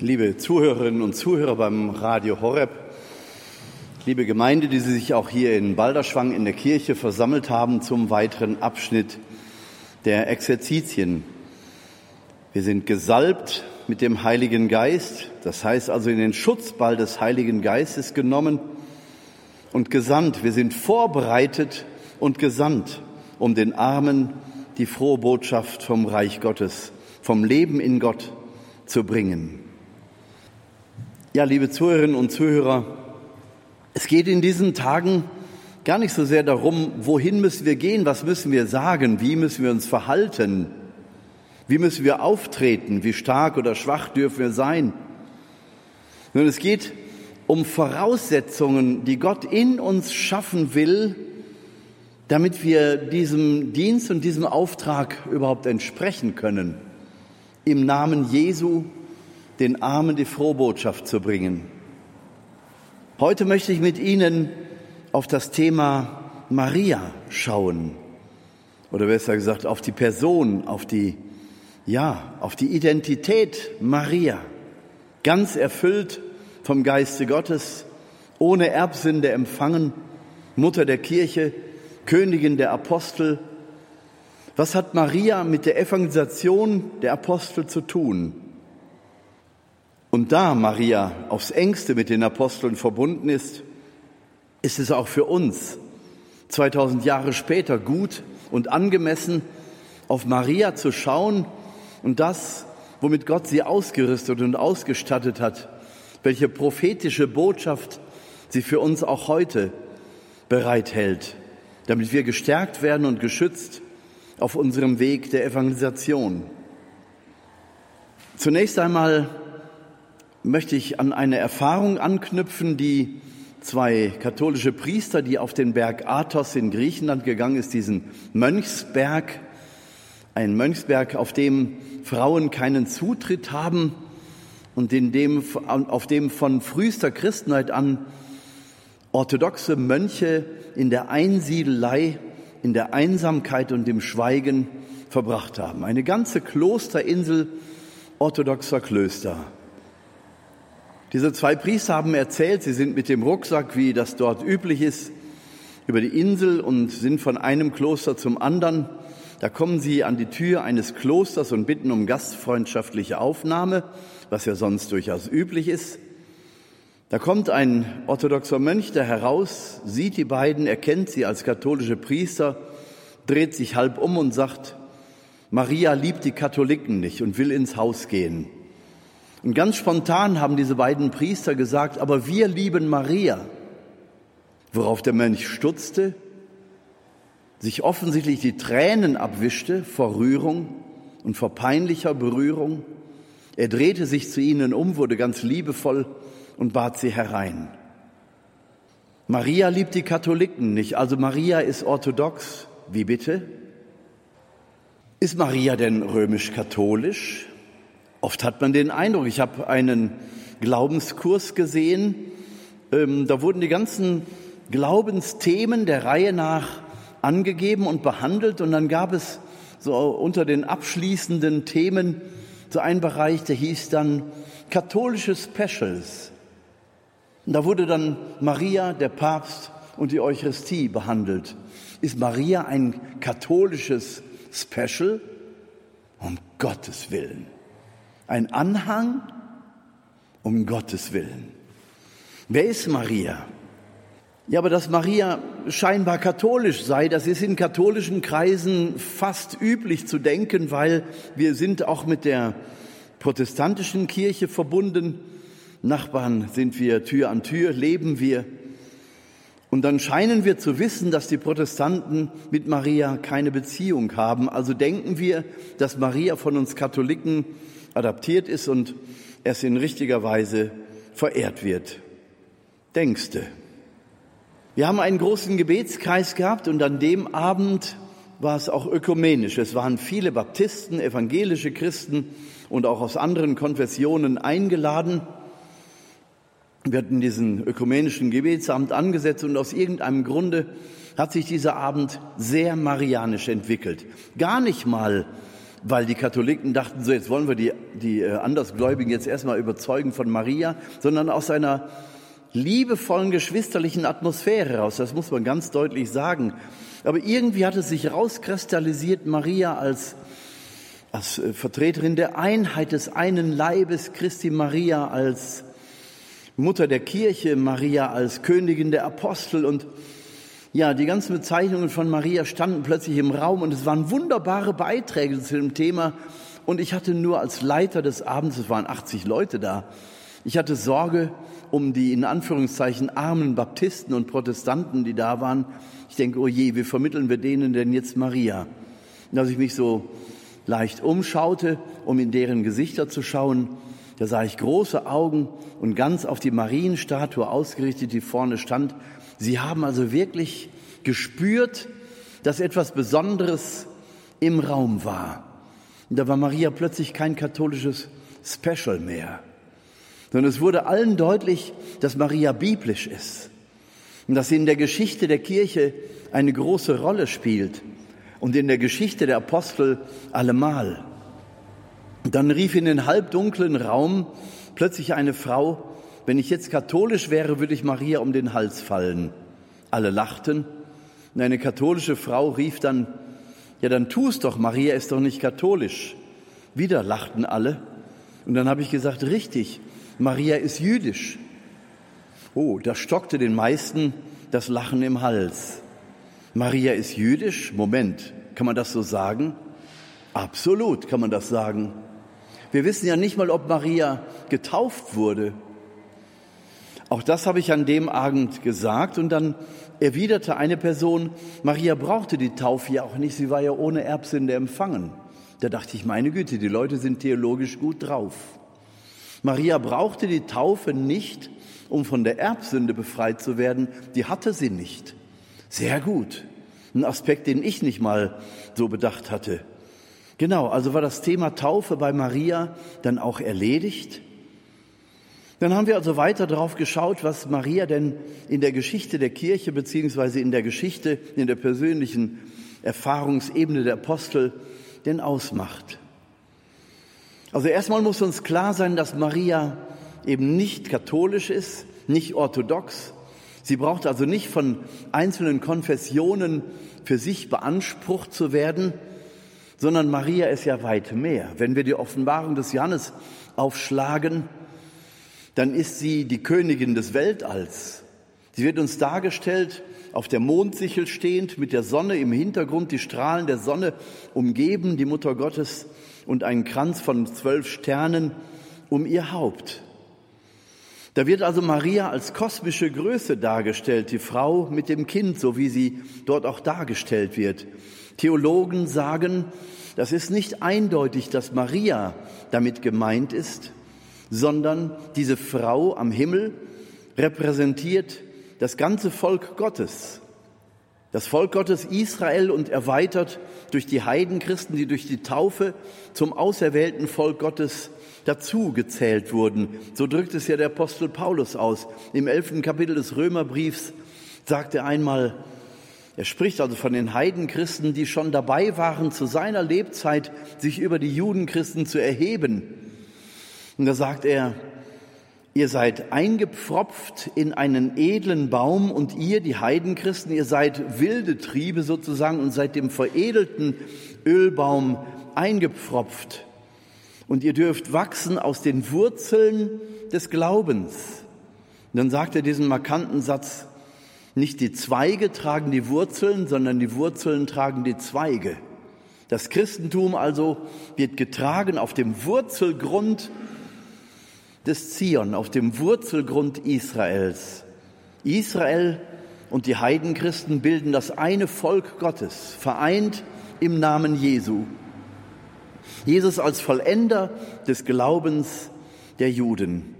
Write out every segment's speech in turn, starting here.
liebe Zuhörerinnen und Zuhörer beim Radio Horeb, liebe Gemeinde, die Sie sich auch hier in Balderschwang in der Kirche versammelt haben zum weiteren Abschnitt der Exerzitien. Wir sind gesalbt mit dem Heiligen Geist, das heißt also in den Schutzball des Heiligen Geistes genommen und gesandt. Wir sind vorbereitet und gesandt, um den Armen die frohe Botschaft vom Reich Gottes, vom Leben in Gott zu bringen. Ja, liebe Zuhörerinnen und Zuhörer, es geht in diesen Tagen gar nicht so sehr darum, wohin müssen wir gehen, was müssen wir sagen, wie müssen wir uns verhalten, wie müssen wir auftreten, wie stark oder schwach dürfen wir sein. Sondern es geht um Voraussetzungen, die Gott in uns schaffen will, damit wir diesem Dienst und diesem Auftrag überhaupt entsprechen können, im Namen Jesu den Armen die Frohbotschaft zu bringen. Heute möchte ich mit Ihnen auf das Thema Maria schauen. Oder besser gesagt, auf die Person, auf die, ja, auf die Identität Maria. Ganz erfüllt vom Geiste Gottes, ohne Erbsünde empfangen, Mutter der Kirche, Königin der Apostel. Was hat Maria mit der Evangelisation der Apostel zu tun? Und da Maria aufs engste mit den Aposteln verbunden ist, ist es auch für uns 2000 Jahre später gut und angemessen, auf Maria zu schauen und das, womit Gott sie ausgerüstet und ausgestattet hat, welche prophetische Botschaft sie für uns auch heute bereithält, damit wir gestärkt werden und geschützt auf unserem Weg der Evangelisation. Zunächst einmal möchte ich an eine Erfahrung anknüpfen, die zwei katholische Priester, die auf den Berg Athos in Griechenland gegangen ist, diesen Mönchsberg, ein Mönchsberg, auf dem Frauen keinen Zutritt haben und in dem, auf dem von frühester Christenheit an orthodoxe Mönche in der Einsiedelei, in der Einsamkeit und dem Schweigen verbracht haben. Eine ganze Klosterinsel orthodoxer Klöster. Diese zwei Priester haben erzählt, sie sind mit dem Rucksack, wie das dort üblich ist, über die Insel und sind von einem Kloster zum anderen. Da kommen sie an die Tür eines Klosters und bitten um gastfreundschaftliche Aufnahme, was ja sonst durchaus üblich ist. Da kommt ein orthodoxer Mönch da heraus, sieht die beiden, erkennt sie als katholische Priester, dreht sich halb um und sagt, Maria liebt die Katholiken nicht und will ins Haus gehen. Und ganz spontan haben diese beiden Priester gesagt, aber wir lieben Maria. Worauf der Mönch stutzte, sich offensichtlich die Tränen abwischte vor Rührung und vor peinlicher Berührung. Er drehte sich zu ihnen um, wurde ganz liebevoll und bat sie herein. Maria liebt die Katholiken nicht, also Maria ist orthodox. Wie bitte? Ist Maria denn römisch-katholisch? Oft hat man den Eindruck, ich habe einen Glaubenskurs gesehen, ähm, da wurden die ganzen Glaubensthemen der Reihe nach angegeben und behandelt und dann gab es so unter den abschließenden Themen so einen Bereich, der hieß dann katholische Specials. Und da wurde dann Maria, der Papst und die Eucharistie behandelt. Ist Maria ein katholisches Special? Um Gottes Willen ein Anhang um Gottes Willen. Wer ist Maria? Ja, aber dass Maria scheinbar katholisch sei, das ist in katholischen Kreisen fast üblich zu denken, weil wir sind auch mit der protestantischen Kirche verbunden. Nachbarn sind wir Tür an Tür, leben wir. Und dann scheinen wir zu wissen, dass die Protestanten mit Maria keine Beziehung haben. Also denken wir, dass Maria von uns Katholiken adaptiert ist und es in richtiger Weise verehrt wird. Denkste. Wir haben einen großen Gebetskreis gehabt und an dem Abend war es auch ökumenisch. Es waren viele Baptisten, evangelische Christen und auch aus anderen Konfessionen eingeladen. Wir hatten diesen ökumenischen Gebetsabend angesetzt und aus irgendeinem Grunde hat sich dieser Abend sehr marianisch entwickelt. Gar nicht mal weil die Katholiken dachten, so jetzt wollen wir die, die äh, Andersgläubigen jetzt erstmal überzeugen von Maria, sondern aus einer liebevollen geschwisterlichen Atmosphäre heraus. Das muss man ganz deutlich sagen. Aber irgendwie hat es sich rauskristallisiert, Maria als, als äh, Vertreterin der Einheit des einen Leibes, Christi Maria als Mutter der Kirche, Maria als Königin der Apostel und ja, die ganzen Bezeichnungen von Maria standen plötzlich im Raum und es waren wunderbare Beiträge zu dem Thema. Und ich hatte nur als Leiter des Abends, es waren 80 Leute da, ich hatte Sorge um die in Anführungszeichen armen Baptisten und Protestanten, die da waren. Ich denke, oh je, wie vermitteln wir denen denn jetzt Maria? Und als ich mich so leicht umschaute, um in deren Gesichter zu schauen, da sah ich große Augen und ganz auf die Marienstatue ausgerichtet, die vorne stand, Sie haben also wirklich gespürt, dass etwas Besonderes im Raum war. Und da war Maria plötzlich kein katholisches Special mehr, sondern es wurde allen deutlich, dass Maria biblisch ist und dass sie in der Geschichte der Kirche eine große Rolle spielt und in der Geschichte der Apostel allemal. Und dann rief in den halbdunklen Raum plötzlich eine Frau, wenn ich jetzt katholisch wäre, würde ich Maria um den Hals fallen. Alle lachten. Und eine katholische Frau rief dann, ja, dann tu es doch, Maria ist doch nicht katholisch. Wieder lachten alle. Und dann habe ich gesagt, richtig, Maria ist jüdisch. Oh, da stockte den meisten das Lachen im Hals. Maria ist jüdisch? Moment, kann man das so sagen? Absolut kann man das sagen. Wir wissen ja nicht mal, ob Maria getauft wurde. Auch das habe ich an dem Abend gesagt und dann erwiderte eine Person, Maria brauchte die Taufe ja auch nicht, sie war ja ohne Erbsünde empfangen. Da dachte ich, meine Güte, die Leute sind theologisch gut drauf. Maria brauchte die Taufe nicht, um von der Erbsünde befreit zu werden, die hatte sie nicht. Sehr gut. Ein Aspekt, den ich nicht mal so bedacht hatte. Genau, also war das Thema Taufe bei Maria dann auch erledigt. Dann haben wir also weiter darauf geschaut, was Maria denn in der Geschichte der Kirche beziehungsweise in der Geschichte, in der persönlichen Erfahrungsebene der Apostel denn ausmacht. Also erstmal muss uns klar sein, dass Maria eben nicht katholisch ist, nicht orthodox. Sie braucht also nicht von einzelnen Konfessionen für sich beansprucht zu werden, sondern Maria ist ja weit mehr. Wenn wir die Offenbarung des Johannes aufschlagen, dann ist sie die Königin des Weltalls. Sie wird uns dargestellt, auf der Mondsichel stehend, mit der Sonne im Hintergrund, die Strahlen der Sonne umgeben, die Mutter Gottes und einen Kranz von zwölf Sternen um ihr Haupt. Da wird also Maria als kosmische Größe dargestellt, die Frau mit dem Kind, so wie sie dort auch dargestellt wird. Theologen sagen, das ist nicht eindeutig, dass Maria damit gemeint ist, sondern diese Frau am Himmel repräsentiert das ganze Volk Gottes. Das Volk Gottes Israel und erweitert durch die Heidenchristen, die durch die Taufe zum auserwählten Volk Gottes dazu gezählt wurden. So drückt es ja der Apostel Paulus aus. Im elften Kapitel des Römerbriefs sagt er einmal, er spricht also von den Heidenchristen, die schon dabei waren, zu seiner Lebzeit sich über die Judenchristen zu erheben. Und da sagt er, ihr seid eingepfropft in einen edlen Baum und ihr, die Heidenchristen, ihr seid wilde Triebe sozusagen und seid dem veredelten Ölbaum eingepfropft. Und ihr dürft wachsen aus den Wurzeln des Glaubens. Und dann sagt er diesen markanten Satz, nicht die Zweige tragen die Wurzeln, sondern die Wurzeln tragen die Zweige. Das Christentum also wird getragen auf dem Wurzelgrund des Zion, auf dem Wurzelgrund Israels. Israel und die Heidenchristen bilden das eine Volk Gottes, vereint im Namen Jesu. Jesus als Vollender des Glaubens der Juden.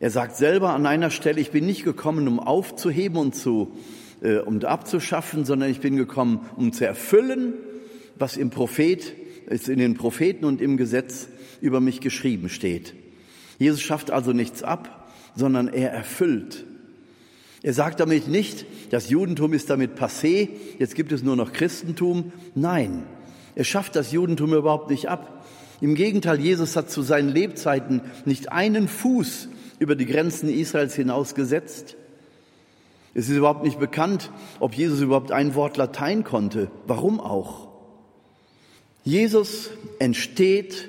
Er sagt selber an einer Stelle, ich bin nicht gekommen, um aufzuheben und zu, äh, um abzuschaffen, sondern ich bin gekommen, um zu erfüllen, was im Prophet, ist in den Propheten und im Gesetz über mich geschrieben steht. Jesus schafft also nichts ab, sondern er erfüllt. Er sagt damit nicht, das Judentum ist damit passé, jetzt gibt es nur noch Christentum. Nein, Er schafft das Judentum überhaupt nicht ab. Im Gegenteil, Jesus hat zu seinen Lebzeiten nicht einen Fuß über die Grenzen Israels hinaus gesetzt. Es ist überhaupt nicht bekannt, ob Jesus überhaupt ein Wort Latein konnte. Warum auch? Jesus entsteht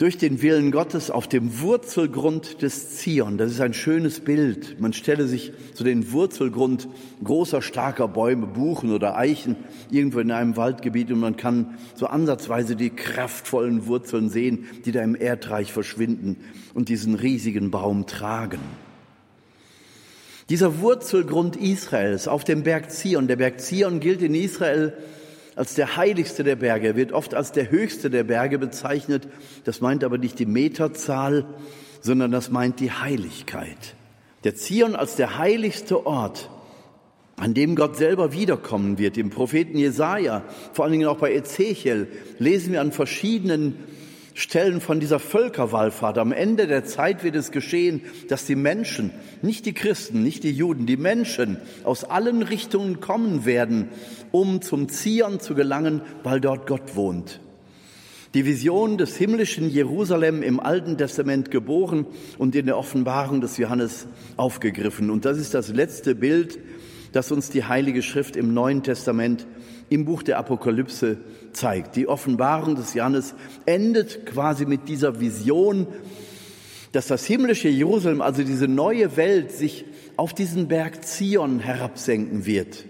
durch den Willen Gottes auf dem Wurzelgrund des Zion. Das ist ein schönes Bild. Man stelle sich so den Wurzelgrund großer, starker Bäume, Buchen oder Eichen irgendwo in einem Waldgebiet und man kann so ansatzweise die kraftvollen Wurzeln sehen, die da im Erdreich verschwinden und diesen riesigen Baum tragen. Dieser Wurzelgrund Israels auf dem Berg Zion, der Berg Zion gilt in Israel als der heiligste der Berge. Er wird oft als der höchste der Berge bezeichnet. Das meint aber nicht die Meterzahl, sondern das meint die Heiligkeit. Der Zion als der heiligste Ort, an dem Gott selber wiederkommen wird. Im Propheten Jesaja, vor allen Dingen auch bei Ezechiel, lesen wir an verschiedenen Stellen von dieser Völkerwallfahrt. Am Ende der Zeit wird es geschehen, dass die Menschen, nicht die Christen, nicht die Juden, die Menschen aus allen Richtungen kommen werden, um zum Zion zu gelangen, weil dort Gott wohnt. Die Vision des himmlischen Jerusalem im Alten Testament geboren und in der Offenbarung des Johannes aufgegriffen. Und das ist das letzte Bild, das uns die Heilige Schrift im Neuen Testament im Buch der Apokalypse zeigt. Die Offenbarung des Johannes endet quasi mit dieser Vision, dass das himmlische Jerusalem, also diese neue Welt, sich auf diesen Berg Zion herabsenken wird.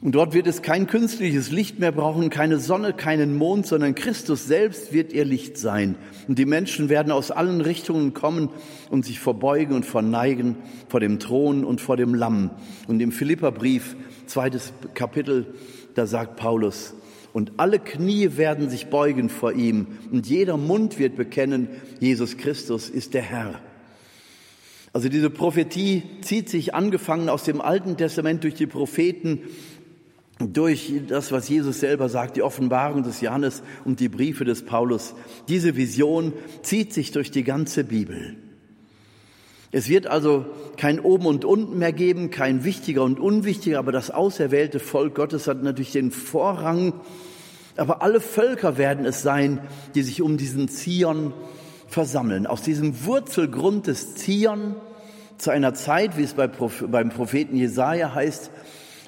Und dort wird es kein künstliches Licht mehr brauchen, keine Sonne, keinen Mond, sondern Christus selbst wird ihr Licht sein. Und die Menschen werden aus allen Richtungen kommen und sich verbeugen und verneigen vor dem Thron und vor dem Lamm. Und im Philipperbrief zweites Kapitel, da sagt Paulus, und alle Knie werden sich beugen vor ihm und jeder Mund wird bekennen, Jesus Christus ist der Herr. Also diese Prophetie zieht sich angefangen aus dem Alten Testament durch die Propheten, durch das, was Jesus selber sagt, die Offenbarung des Johannes und die Briefe des Paulus. Diese Vision zieht sich durch die ganze Bibel. Es wird also kein Oben und Unten mehr geben, kein Wichtiger und Unwichtiger, aber das auserwählte Volk Gottes hat natürlich den Vorrang. Aber alle Völker werden es sein, die sich um diesen Zion versammeln. Aus diesem Wurzelgrund des Zion zu einer Zeit, wie es beim Propheten Jesaja heißt,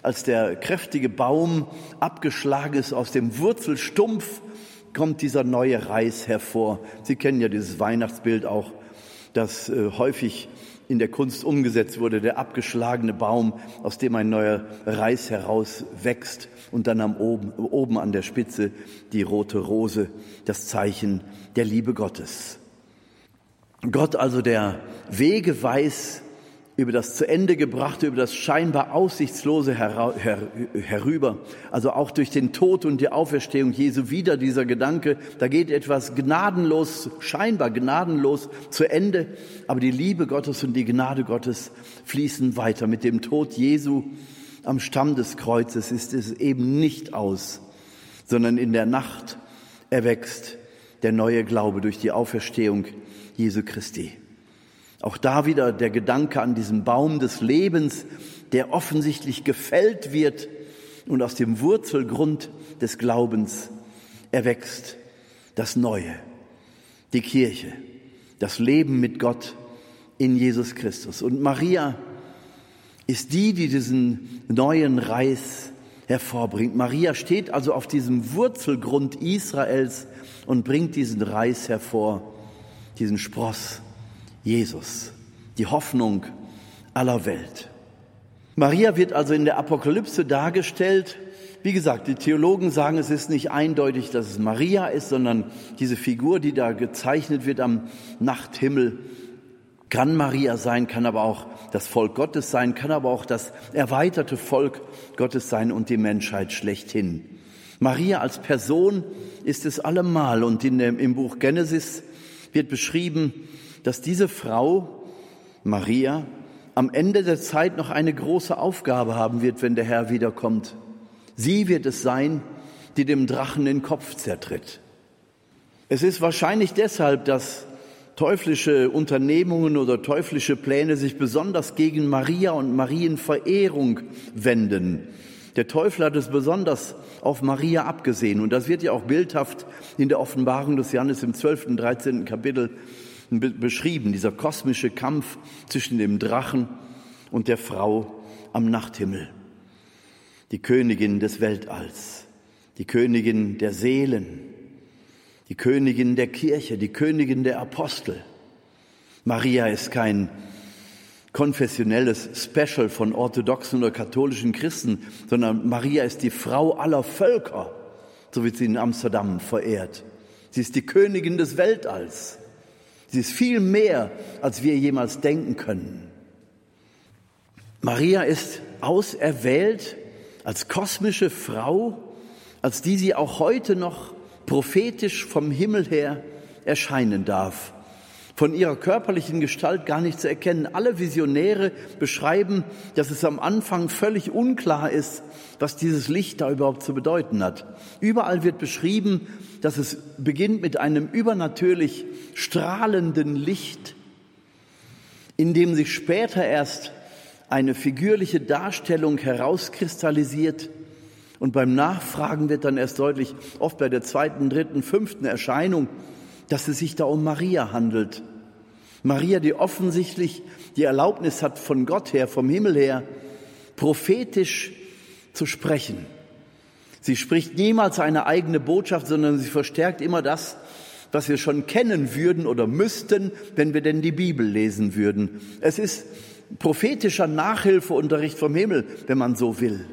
als der kräftige Baum abgeschlagen ist aus dem Wurzelstumpf, kommt dieser neue Reis hervor. Sie kennen ja dieses Weihnachtsbild auch das äh, häufig in der Kunst umgesetzt wurde, der abgeschlagene Baum, aus dem ein neuer Reis heraus wächst und dann am oben, oben an der Spitze die rote Rose, das Zeichen der Liebe Gottes. Gott also, der Wege weiß, über das zu Ende gebrachte, über das scheinbar Aussichtslose her, her, herüber. Also auch durch den Tod und die Auferstehung Jesu wieder dieser Gedanke, da geht etwas gnadenlos, scheinbar gnadenlos zu Ende, aber die Liebe Gottes und die Gnade Gottes fließen weiter. Mit dem Tod Jesu am Stamm des Kreuzes ist es eben nicht aus, sondern in der Nacht erwächst der neue Glaube durch die Auferstehung Jesu Christi. Auch da wieder der Gedanke an diesen Baum des Lebens, der offensichtlich gefällt wird und aus dem Wurzelgrund des Glaubens erwächst das Neue, die Kirche, das Leben mit Gott in Jesus Christus. Und Maria ist die, die diesen neuen Reis hervorbringt. Maria steht also auf diesem Wurzelgrund Israels und bringt diesen Reis hervor, diesen Spross Jesus, die Hoffnung aller Welt. Maria wird also in der Apokalypse dargestellt. Wie gesagt, die Theologen sagen, es ist nicht eindeutig, dass es Maria ist, sondern diese Figur, die da gezeichnet wird am Nachthimmel, kann Maria sein, kann aber auch das Volk Gottes sein, kann aber auch das erweiterte Volk Gottes sein und die Menschheit schlechthin. Maria als Person ist es allemal und in dem, im Buch Genesis wird beschrieben, dass diese Frau, Maria, am Ende der Zeit noch eine große Aufgabe haben wird, wenn der Herr wiederkommt. Sie wird es sein, die dem Drachen den Kopf zertritt. Es ist wahrscheinlich deshalb, dass teuflische Unternehmungen oder teuflische Pläne sich besonders gegen Maria und Marienverehrung wenden. Der Teufel hat es besonders auf Maria abgesehen. Und das wird ja auch bildhaft in der Offenbarung des Johannes im 12. und 13. Kapitel beschrieben. Dieser kosmische Kampf zwischen dem Drachen und der Frau am Nachthimmel. Die Königin des Weltalls, die Königin der Seelen, die Königin der Kirche, die Königin der Apostel. Maria ist kein konfessionelles Special von orthodoxen oder katholischen Christen, sondern Maria ist die Frau aller Völker, so wird sie in Amsterdam verehrt. Sie ist die Königin des Weltalls. Sie ist viel mehr, als wir jemals denken können. Maria ist auserwählt als kosmische Frau, als die sie auch heute noch prophetisch vom Himmel her erscheinen darf von ihrer körperlichen Gestalt gar nicht zu erkennen. Alle Visionäre beschreiben, dass es am Anfang völlig unklar ist, was dieses Licht da überhaupt zu bedeuten hat. Überall wird beschrieben, dass es beginnt mit einem übernatürlich strahlenden Licht, in dem sich später erst eine figürliche Darstellung herauskristallisiert. Und beim Nachfragen wird dann erst deutlich, oft bei der zweiten, dritten, fünften Erscheinung, dass es sich da um Maria handelt. Maria, die offensichtlich die Erlaubnis hat von Gott her, vom Himmel her, prophetisch zu sprechen. Sie spricht niemals eine eigene Botschaft, sondern sie verstärkt immer das, was wir schon kennen würden oder müssten, wenn wir denn die Bibel lesen würden. Es ist prophetischer Nachhilfeunterricht vom Himmel, wenn man so will.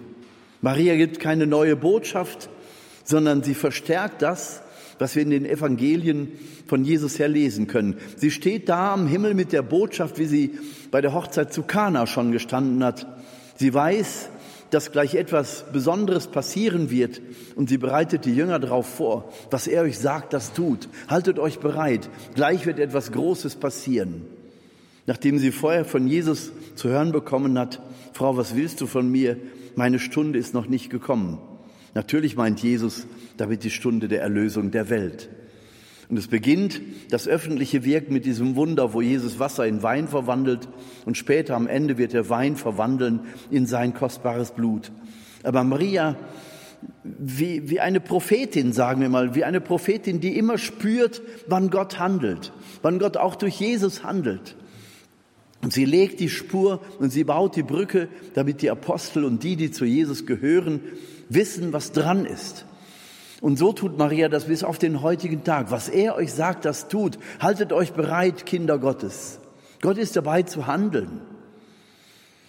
Maria gibt keine neue Botschaft, sondern sie verstärkt das, was wir in den Evangelien von Jesus her lesen können. Sie steht da am Himmel mit der Botschaft, wie sie bei der Hochzeit zu Kana schon gestanden hat. Sie weiß, dass gleich etwas Besonderes passieren wird und sie bereitet die Jünger darauf vor. Was er euch sagt, das tut. Haltet euch bereit. Gleich wird etwas Großes passieren. Nachdem sie vorher von Jesus zu hören bekommen hat, Frau, was willst du von mir? Meine Stunde ist noch nicht gekommen. Natürlich meint Jesus damit die Stunde der Erlösung der Welt. Und es beginnt das öffentliche Wirken mit diesem Wunder, wo Jesus Wasser in Wein verwandelt und später am Ende wird der Wein verwandeln in sein kostbares Blut. Aber Maria, wie, wie eine Prophetin, sagen wir mal, wie eine Prophetin, die immer spürt, wann Gott handelt, wann Gott auch durch Jesus handelt. Und sie legt die Spur und sie baut die Brücke, damit die Apostel und die, die zu Jesus gehören, wissen, was dran ist. Und so tut Maria das bis auf den heutigen Tag. Was er euch sagt, das tut. Haltet euch bereit, Kinder Gottes. Gott ist dabei zu handeln.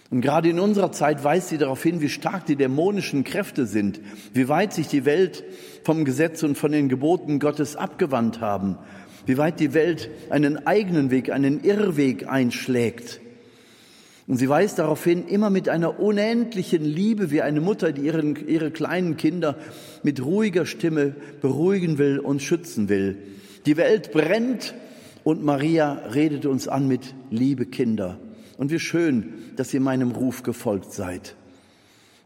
Und gerade in unserer Zeit weist sie darauf hin, wie stark die dämonischen Kräfte sind, wie weit sich die Welt vom Gesetz und von den Geboten Gottes abgewandt haben, wie weit die Welt einen eigenen Weg, einen Irrweg einschlägt. Und sie weist darauf hin, immer mit einer unendlichen Liebe, wie eine Mutter, die ihren, ihre kleinen Kinder mit ruhiger Stimme beruhigen will und schützen will. Die Welt brennt und Maria redet uns an mit Liebe Kinder. Und wie schön, dass ihr meinem Ruf gefolgt seid.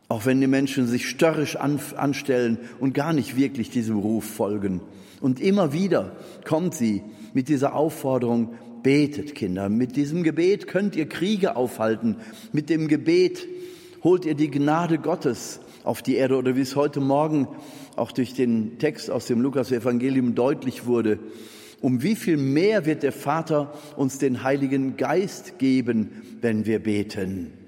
Auch wenn die Menschen sich störrisch anstellen und gar nicht wirklich diesem Ruf folgen. Und immer wieder kommt sie mit dieser Aufforderung, Betet, Kinder. Mit diesem Gebet könnt ihr Kriege aufhalten. Mit dem Gebet holt ihr die Gnade Gottes auf die Erde oder wie es heute Morgen auch durch den Text aus dem Lukas-Evangelium deutlich wurde. Um wie viel mehr wird der Vater uns den Heiligen Geist geben, wenn wir beten?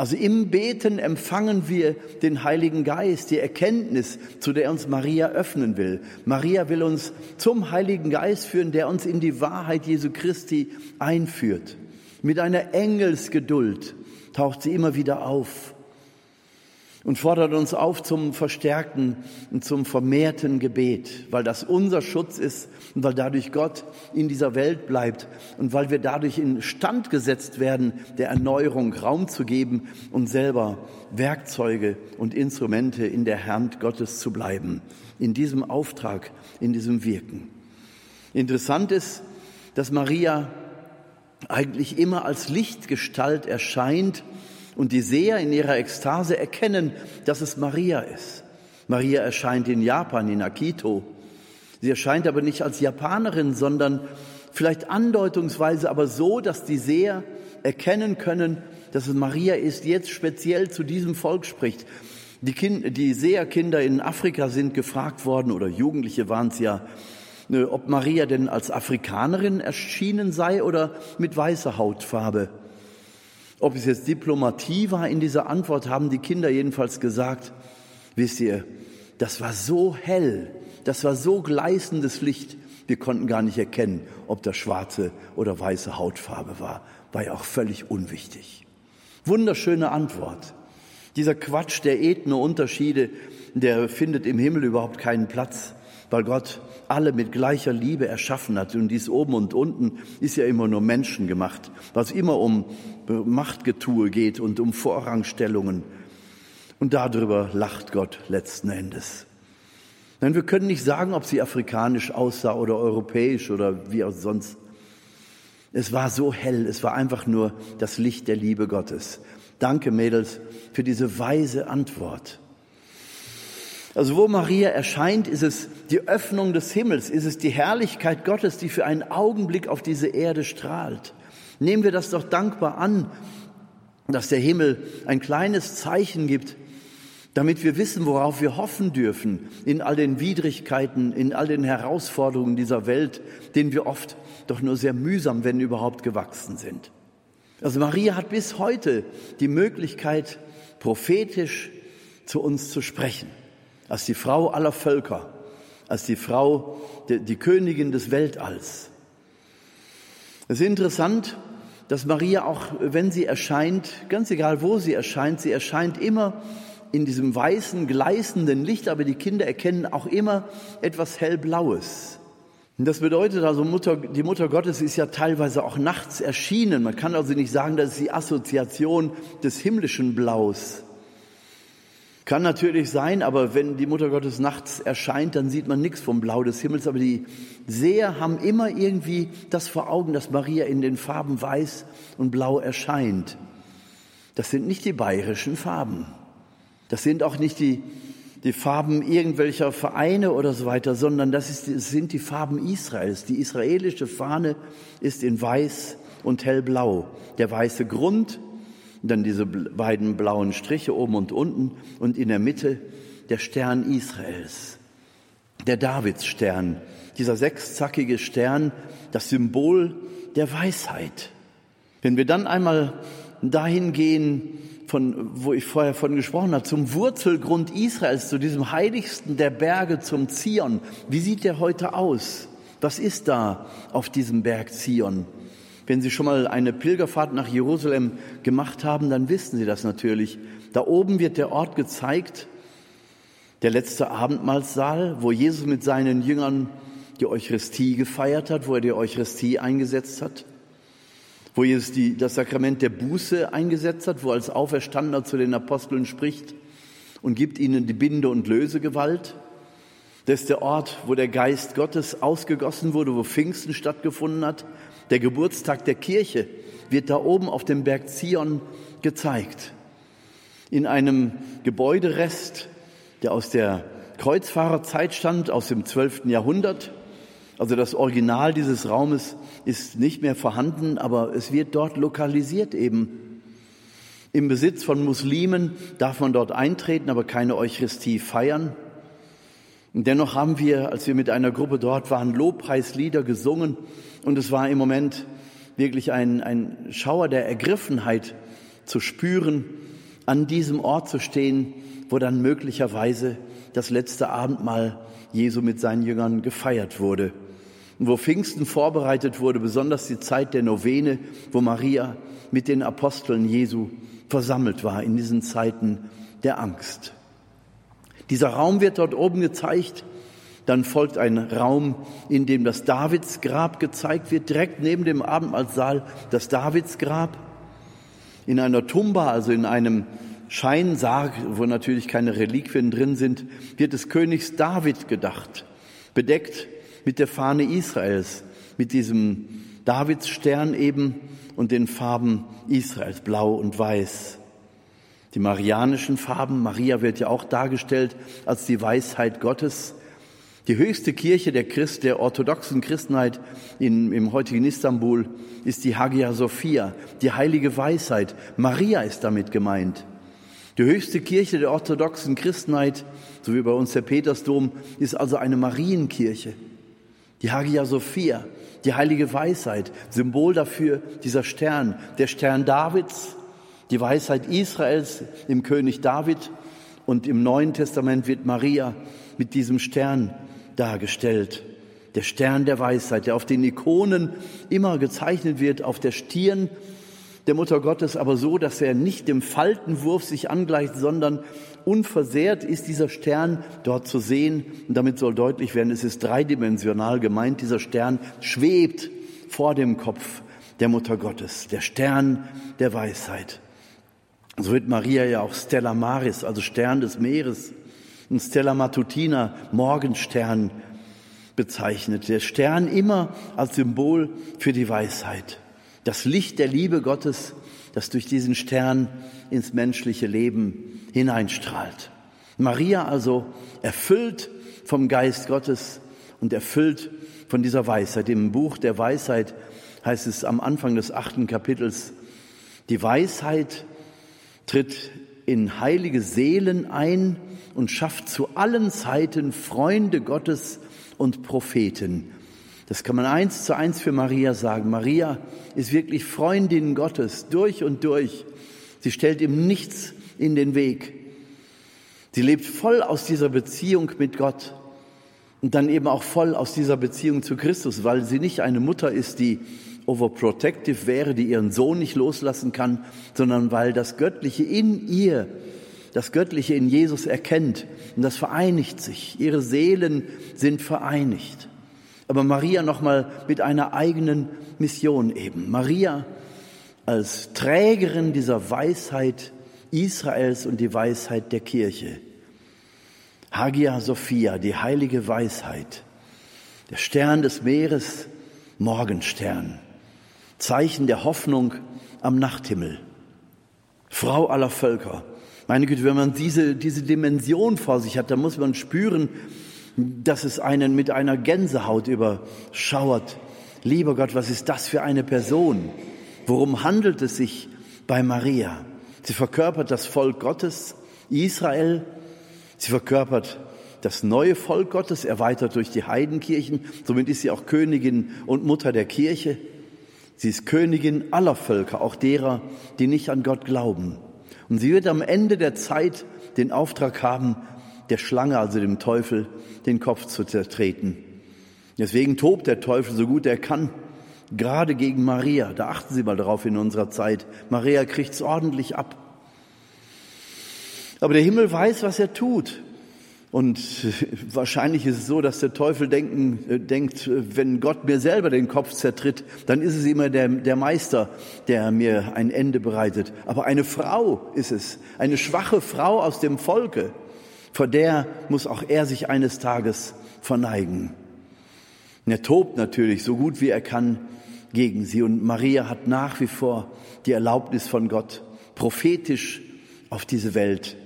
Also im Beten empfangen wir den Heiligen Geist, die Erkenntnis, zu der uns Maria öffnen will. Maria will uns zum Heiligen Geist führen, der uns in die Wahrheit Jesu Christi einführt. Mit einer Engelsgeduld taucht sie immer wieder auf und fordert uns auf zum verstärkten und zum vermehrten Gebet, weil das unser Schutz ist und weil dadurch Gott in dieser Welt bleibt und weil wir dadurch in Stand gesetzt werden, der Erneuerung Raum zu geben und selber Werkzeuge und Instrumente in der Hand Gottes zu bleiben, in diesem Auftrag, in diesem Wirken. Interessant ist, dass Maria eigentlich immer als Lichtgestalt erscheint, und die Seher in ihrer Ekstase erkennen, dass es Maria ist. Maria erscheint in Japan, in Akito. Sie erscheint aber nicht als Japanerin, sondern vielleicht andeutungsweise aber so, dass die Seher erkennen können, dass es Maria ist, jetzt speziell zu diesem Volk spricht. Die, kind, die Seherkinder in Afrika sind gefragt worden, oder Jugendliche waren es ja, äh, ob Maria denn als Afrikanerin erschienen sei oder mit weißer Hautfarbe. Ob es jetzt Diplomatie war in dieser Antwort, haben die Kinder jedenfalls gesagt, wisst ihr, das war so hell, das war so gleißendes Licht, wir konnten gar nicht erkennen, ob das schwarze oder weiße Hautfarbe war. War ja auch völlig unwichtig. Wunderschöne Antwort. Dieser Quatsch der Ethno-Unterschiede, der findet im Himmel überhaupt keinen Platz, weil Gott alle mit gleicher Liebe erschaffen hat. Und dies oben und unten ist ja immer nur Menschen gemacht, was immer um Machtgetue geht und um Vorrangstellungen. Und darüber lacht Gott letzten Endes. Nein, wir können nicht sagen, ob sie afrikanisch aussah oder europäisch oder wie auch sonst. Es war so hell, es war einfach nur das Licht der Liebe Gottes. Danke, Mädels, für diese weise Antwort. Also wo Maria erscheint, ist es die Öffnung des Himmels, ist es die Herrlichkeit Gottes, die für einen Augenblick auf diese Erde strahlt. Nehmen wir das doch dankbar an, dass der Himmel ein kleines Zeichen gibt, damit wir wissen, worauf wir hoffen dürfen in all den Widrigkeiten, in all den Herausforderungen dieser Welt, denen wir oft doch nur sehr mühsam, wenn überhaupt, gewachsen sind. Also Maria hat bis heute die Möglichkeit, prophetisch zu uns zu sprechen, als die Frau aller Völker, als die Frau, die, Königin des Weltalls. Es ist interessant, dass Maria auch, wenn sie erscheint, ganz egal wo sie erscheint, sie erscheint immer in diesem weißen, gleißenden Licht, aber die Kinder erkennen auch immer etwas hellblaues. Und das bedeutet also, Mutter, die Mutter Gottes ist ja teilweise auch nachts erschienen. Man kann also nicht sagen, das ist die Assoziation des himmlischen Blaus. Kann natürlich sein, aber wenn die Mutter Gottes nachts erscheint, dann sieht man nichts vom Blau des Himmels. Aber die Seher haben immer irgendwie das vor Augen, dass Maria in den Farben weiß und blau erscheint. Das sind nicht die bayerischen Farben. Das sind auch nicht die die Farben irgendwelcher Vereine oder so weiter, sondern das, ist, das sind die Farben Israels. Die israelische Fahne ist in weiß und hellblau. Der weiße Grund, dann diese beiden blauen Striche oben und unten und in der Mitte der Stern Israels. Der Davidsstern, dieser sechszackige Stern, das Symbol der Weisheit. Wenn wir dann einmal dahin gehen, von, wo ich vorher von gesprochen habe, zum Wurzelgrund Israels, zu diesem heiligsten der Berge, zum Zion. Wie sieht der heute aus? Was ist da auf diesem Berg Zion? Wenn Sie schon mal eine Pilgerfahrt nach Jerusalem gemacht haben, dann wissen Sie das natürlich. Da oben wird der Ort gezeigt, der letzte Abendmahlsaal, wo Jesus mit seinen Jüngern die Eucharistie gefeiert hat, wo er die Eucharistie eingesetzt hat wo Jesus die, das Sakrament der Buße eingesetzt hat, wo als Auferstandener zu den Aposteln spricht und gibt ihnen die Binde- und Lösegewalt. Das ist der Ort, wo der Geist Gottes ausgegossen wurde, wo Pfingsten stattgefunden hat. Der Geburtstag der Kirche wird da oben auf dem Berg Zion gezeigt. In einem Gebäuderest, der aus der Kreuzfahrerzeit stammt, aus dem 12. Jahrhundert, also das Original dieses Raumes ist nicht mehr vorhanden, aber es wird dort lokalisiert eben. Im Besitz von Muslimen darf man dort eintreten, aber keine Eucharistie feiern. Und dennoch haben wir, als wir mit einer Gruppe dort waren, Lobpreislieder gesungen und es war im Moment wirklich ein, ein Schauer der Ergriffenheit zu spüren, an diesem Ort zu stehen, wo dann möglicherweise das letzte Abendmahl Jesu mit seinen Jüngern gefeiert wurde und wo Pfingsten vorbereitet wurde, besonders die Zeit der Novene, wo Maria mit den Aposteln Jesu versammelt war in diesen Zeiten der Angst. Dieser Raum wird dort oben gezeigt. Dann folgt ein Raum, in dem das Davidsgrab gezeigt wird, direkt neben dem Abendmahlsaal das Davidsgrab. In einer Tumba, also in einem Scheinsarg, wo natürlich keine Reliquien drin sind, wird des Königs David gedacht, bedeckt mit der Fahne Israels, mit diesem Davidsstern eben und den Farben Israels, blau und weiß. Die marianischen Farben, Maria wird ja auch dargestellt als die Weisheit Gottes. Die höchste Kirche der Christ, der orthodoxen Christenheit in, im heutigen Istanbul ist die Hagia Sophia, die heilige Weisheit. Maria ist damit gemeint. Die höchste Kirche der orthodoxen Christenheit, so wie bei uns der Petersdom, ist also eine Marienkirche. Die Hagia Sophia, die heilige Weisheit, Symbol dafür dieser Stern, der Stern Davids, die Weisheit Israels im König David und im Neuen Testament wird Maria mit diesem Stern dargestellt. Der Stern der Weisheit, der auf den Ikonen immer gezeichnet wird, auf der Stirn der Mutter Gottes, aber so, dass er nicht dem Faltenwurf sich angleicht, sondern unversehrt ist dieser Stern dort zu sehen. Und damit soll deutlich werden, es ist dreidimensional gemeint. Dieser Stern schwebt vor dem Kopf der Mutter Gottes, der Stern der Weisheit. So wird Maria ja auch Stella Maris, also Stern des Meeres, und Stella Matutina, Morgenstern bezeichnet. Der Stern immer als Symbol für die Weisheit. Das Licht der Liebe Gottes, das durch diesen Stern ins menschliche Leben hineinstrahlt. Maria also erfüllt vom Geist Gottes und erfüllt von dieser Weisheit. Im Buch der Weisheit heißt es am Anfang des achten Kapitels, die Weisheit tritt in heilige Seelen ein und schafft zu allen Zeiten Freunde Gottes und Propheten. Das kann man eins zu eins für Maria sagen. Maria ist wirklich Freundin Gottes durch und durch. Sie stellt ihm nichts in den Weg. Sie lebt voll aus dieser Beziehung mit Gott und dann eben auch voll aus dieser Beziehung zu Christus, weil sie nicht eine Mutter ist, die overprotective wäre, die ihren Sohn nicht loslassen kann, sondern weil das Göttliche in ihr, das Göttliche in Jesus erkennt und das vereinigt sich. Ihre Seelen sind vereinigt. Aber Maria nochmal mit einer eigenen Mission eben. Maria als Trägerin dieser Weisheit Israels und die Weisheit der Kirche. Hagia Sophia, die heilige Weisheit. Der Stern des Meeres, Morgenstern. Zeichen der Hoffnung am Nachthimmel. Frau aller Völker. Meine Güte, wenn man diese, diese Dimension vor sich hat, dann muss man spüren, dass es einen mit einer Gänsehaut überschauert. Lieber Gott, was ist das für eine Person? Worum handelt es sich bei Maria? Sie verkörpert das Volk Gottes, Israel. Sie verkörpert das neue Volk Gottes, erweitert durch die Heidenkirchen. Somit ist sie auch Königin und Mutter der Kirche. Sie ist Königin aller Völker, auch derer, die nicht an Gott glauben. Und sie wird am Ende der Zeit den Auftrag haben, der Schlange, also dem Teufel, den Kopf zu zertreten. Deswegen tobt der Teufel so gut er kann, gerade gegen Maria. Da achten Sie mal darauf in unserer Zeit. Maria kriegt's ordentlich ab. Aber der Himmel weiß, was er tut. Und wahrscheinlich ist es so, dass der Teufel denken, äh, denkt, wenn Gott mir selber den Kopf zertritt, dann ist es immer der, der Meister, der mir ein Ende bereitet. Aber eine Frau ist es, eine schwache Frau aus dem Volke, vor der muss auch er sich eines Tages verneigen. Und er tobt natürlich so gut wie er kann gegen sie. Und Maria hat nach wie vor die Erlaubnis von Gott, prophetisch auf diese Welt